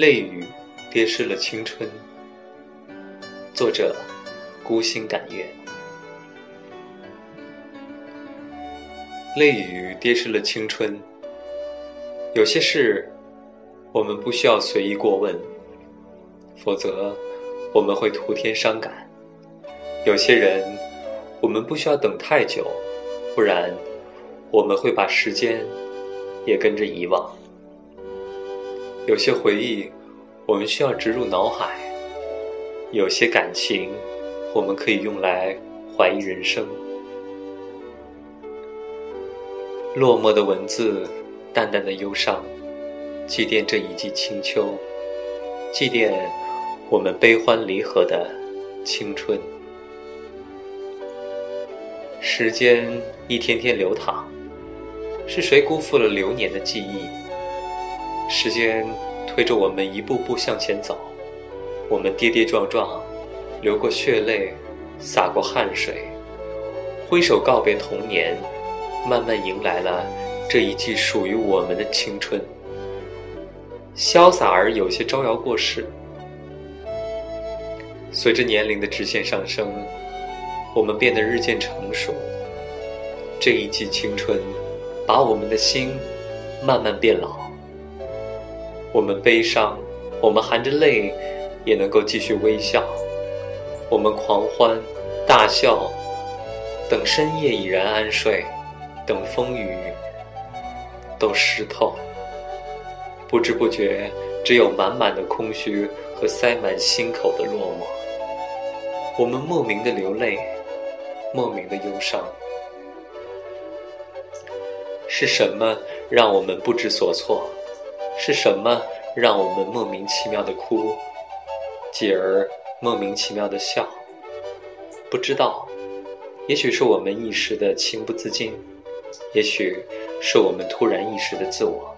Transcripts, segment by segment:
泪雨跌湿了青春。作者：孤星感月。泪雨跌湿了青春。有些事，我们不需要随意过问，否则我们会徒添伤感；有些人，我们不需要等太久，不然我们会把时间也跟着遗忘。有些回忆，我们需要植入脑海；有些感情，我们可以用来怀疑人生。落寞的文字，淡淡的忧伤，祭奠这一季清秋，祭奠我们悲欢离合的青春。时间一天天流淌，是谁辜负了流年的记忆？时间推着我们一步步向前走，我们跌跌撞撞，流过血泪，洒过汗水，挥手告别童年，慢慢迎来了这一季属于我们的青春。潇洒而有些招摇过市。随着年龄的直线上升，我们变得日渐成熟。这一季青春，把我们的心慢慢变老。我们悲伤，我们含着泪，也能够继续微笑；我们狂欢、大笑，等深夜已然安睡，等风雨都湿透。不知不觉，只有满满的空虚和塞满心口的落寞。我们莫名的流泪，莫名的忧伤。是什么让我们不知所措？是什么让我们莫名其妙的哭，继而莫名其妙的笑？不知道，也许是我们一时的情不自禁，也许是我们突然意识的自我，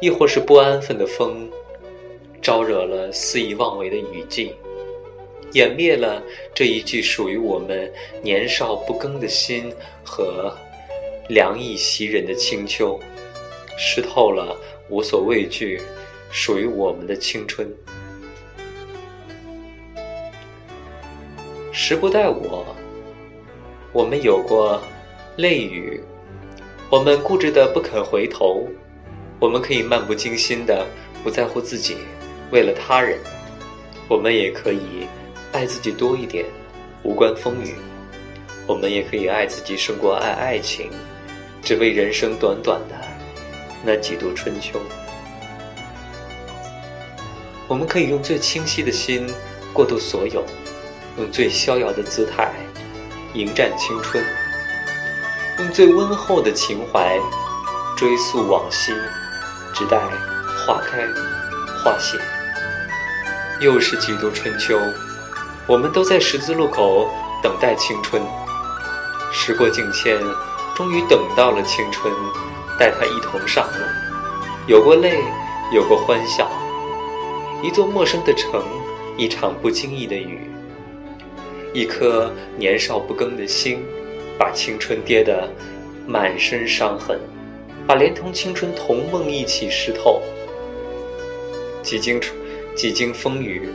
亦或是不安分的风，招惹了肆意妄为的雨季，湮灭了这一句属于我们年少不更的心和凉意袭人的清秋，湿透了。无所畏惧，属于我们的青春。时不待我，我们有过泪雨，我们固执的不肯回头，我们可以漫不经心的不在乎自己，为了他人，我们也可以爱自己多一点，无关风雨，我们也可以爱自己胜过爱爱情，只为人生短短的。那几度春秋，我们可以用最清晰的心过渡所有，用最逍遥的姿态迎战青春，用最温厚的情怀追溯往昔，直待花开花谢。又是几度春秋，我们都在十字路口等待青春。时过境迁，终于等到了青春。带他一同上路，有过泪，有过欢笑，一座陌生的城，一场不经意的雨，一颗年少不更的心，把青春跌得满身伤痕，把连同青春同梦一起湿透。几经几经风雨，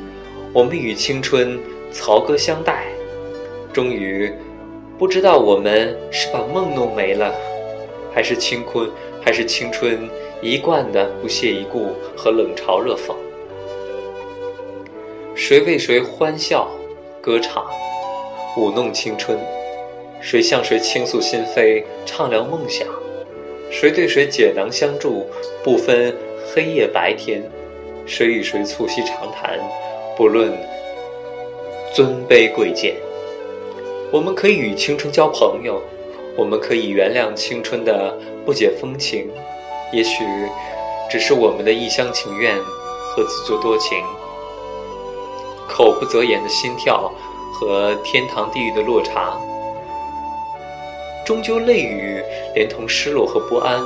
我们与青春曹歌相待，终于不知道我们是把梦弄没了。还是青春，还是青春一贯的不屑一顾和冷嘲热讽。谁为谁欢笑、歌唱、舞弄青春？谁向谁倾诉心扉、畅聊梦想？谁对谁解囊相助，不分黑夜白天？谁与谁促膝长谈，不论尊卑贵贱？我们可以与青春交朋友。我们可以原谅青春的不解风情，也许只是我们的一厢情愿和自作多情。口不择言的心跳和天堂地狱的落差，终究泪雨连同失落和不安，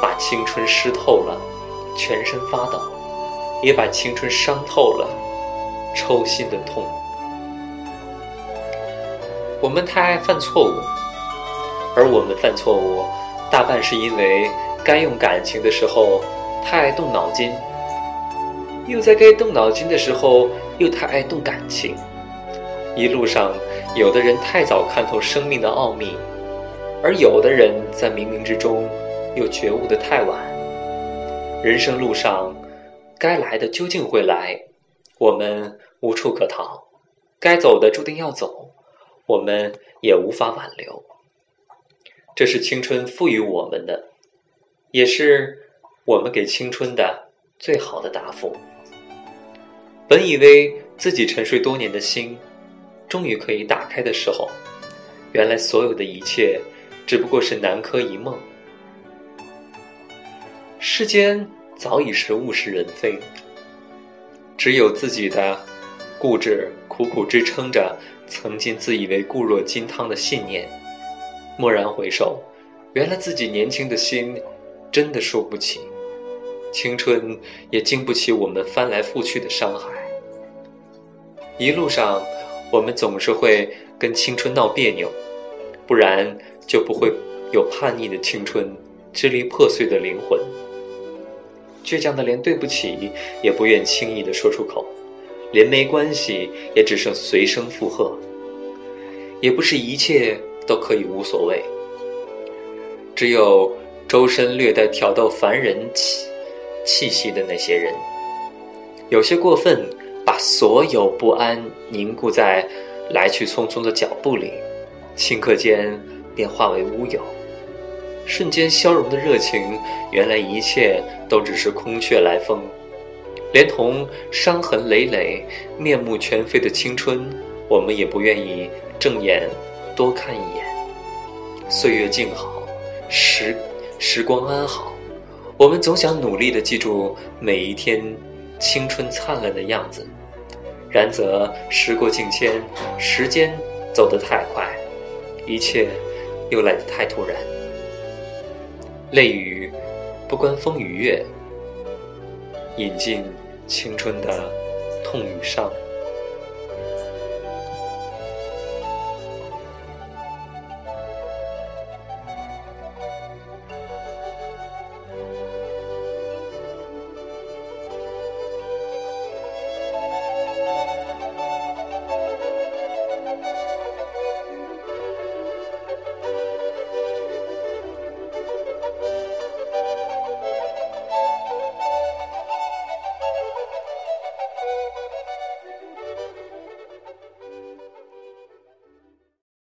把青春湿透了，全身发抖，也把青春伤透了，抽心的痛。我们太爱犯错误。而我们犯错误，大半是因为该用感情的时候太爱动脑筋。又在该动脑筋的时候又太爱动感情。一路上，有的人太早看透生命的奥秘，而有的人在冥冥之中又觉悟的太晚。人生路上，该来的究竟会来，我们无处可逃；该走的注定要走，我们也无法挽留。这是青春赋予我们的，也是我们给青春的最好的答复。本以为自己沉睡多年的心，终于可以打开的时候，原来所有的一切只不过是南柯一梦。世间早已是物是人非，只有自己的固执苦苦支撑着曾经自以为固若金汤的信念。蓦然回首，原来自己年轻的心真的输不起，青春也经不起我们翻来覆去的伤害。一路上，我们总是会跟青春闹别扭，不然就不会有叛逆的青春、支离破碎的灵魂。倔强的连对不起也不愿轻易的说出口，连没关系也只剩随声附和。也不是一切都可以无所谓，只有周身略带挑逗凡人气气息的那些人，有些过分，把所有不安凝固在来去匆匆的脚步里，顷刻间便化为乌有。瞬间消融的热情，原来一切都只是空穴来风，连同伤痕累累、面目全非的青春，我们也不愿意正眼多看一眼。岁月静好，时时光安好，我们总想努力的记住每一天青春灿烂的样子。然则时过境迁，时间走得太快，一切又来得太突然。泪雨不关风与月，饮尽青春的痛与伤。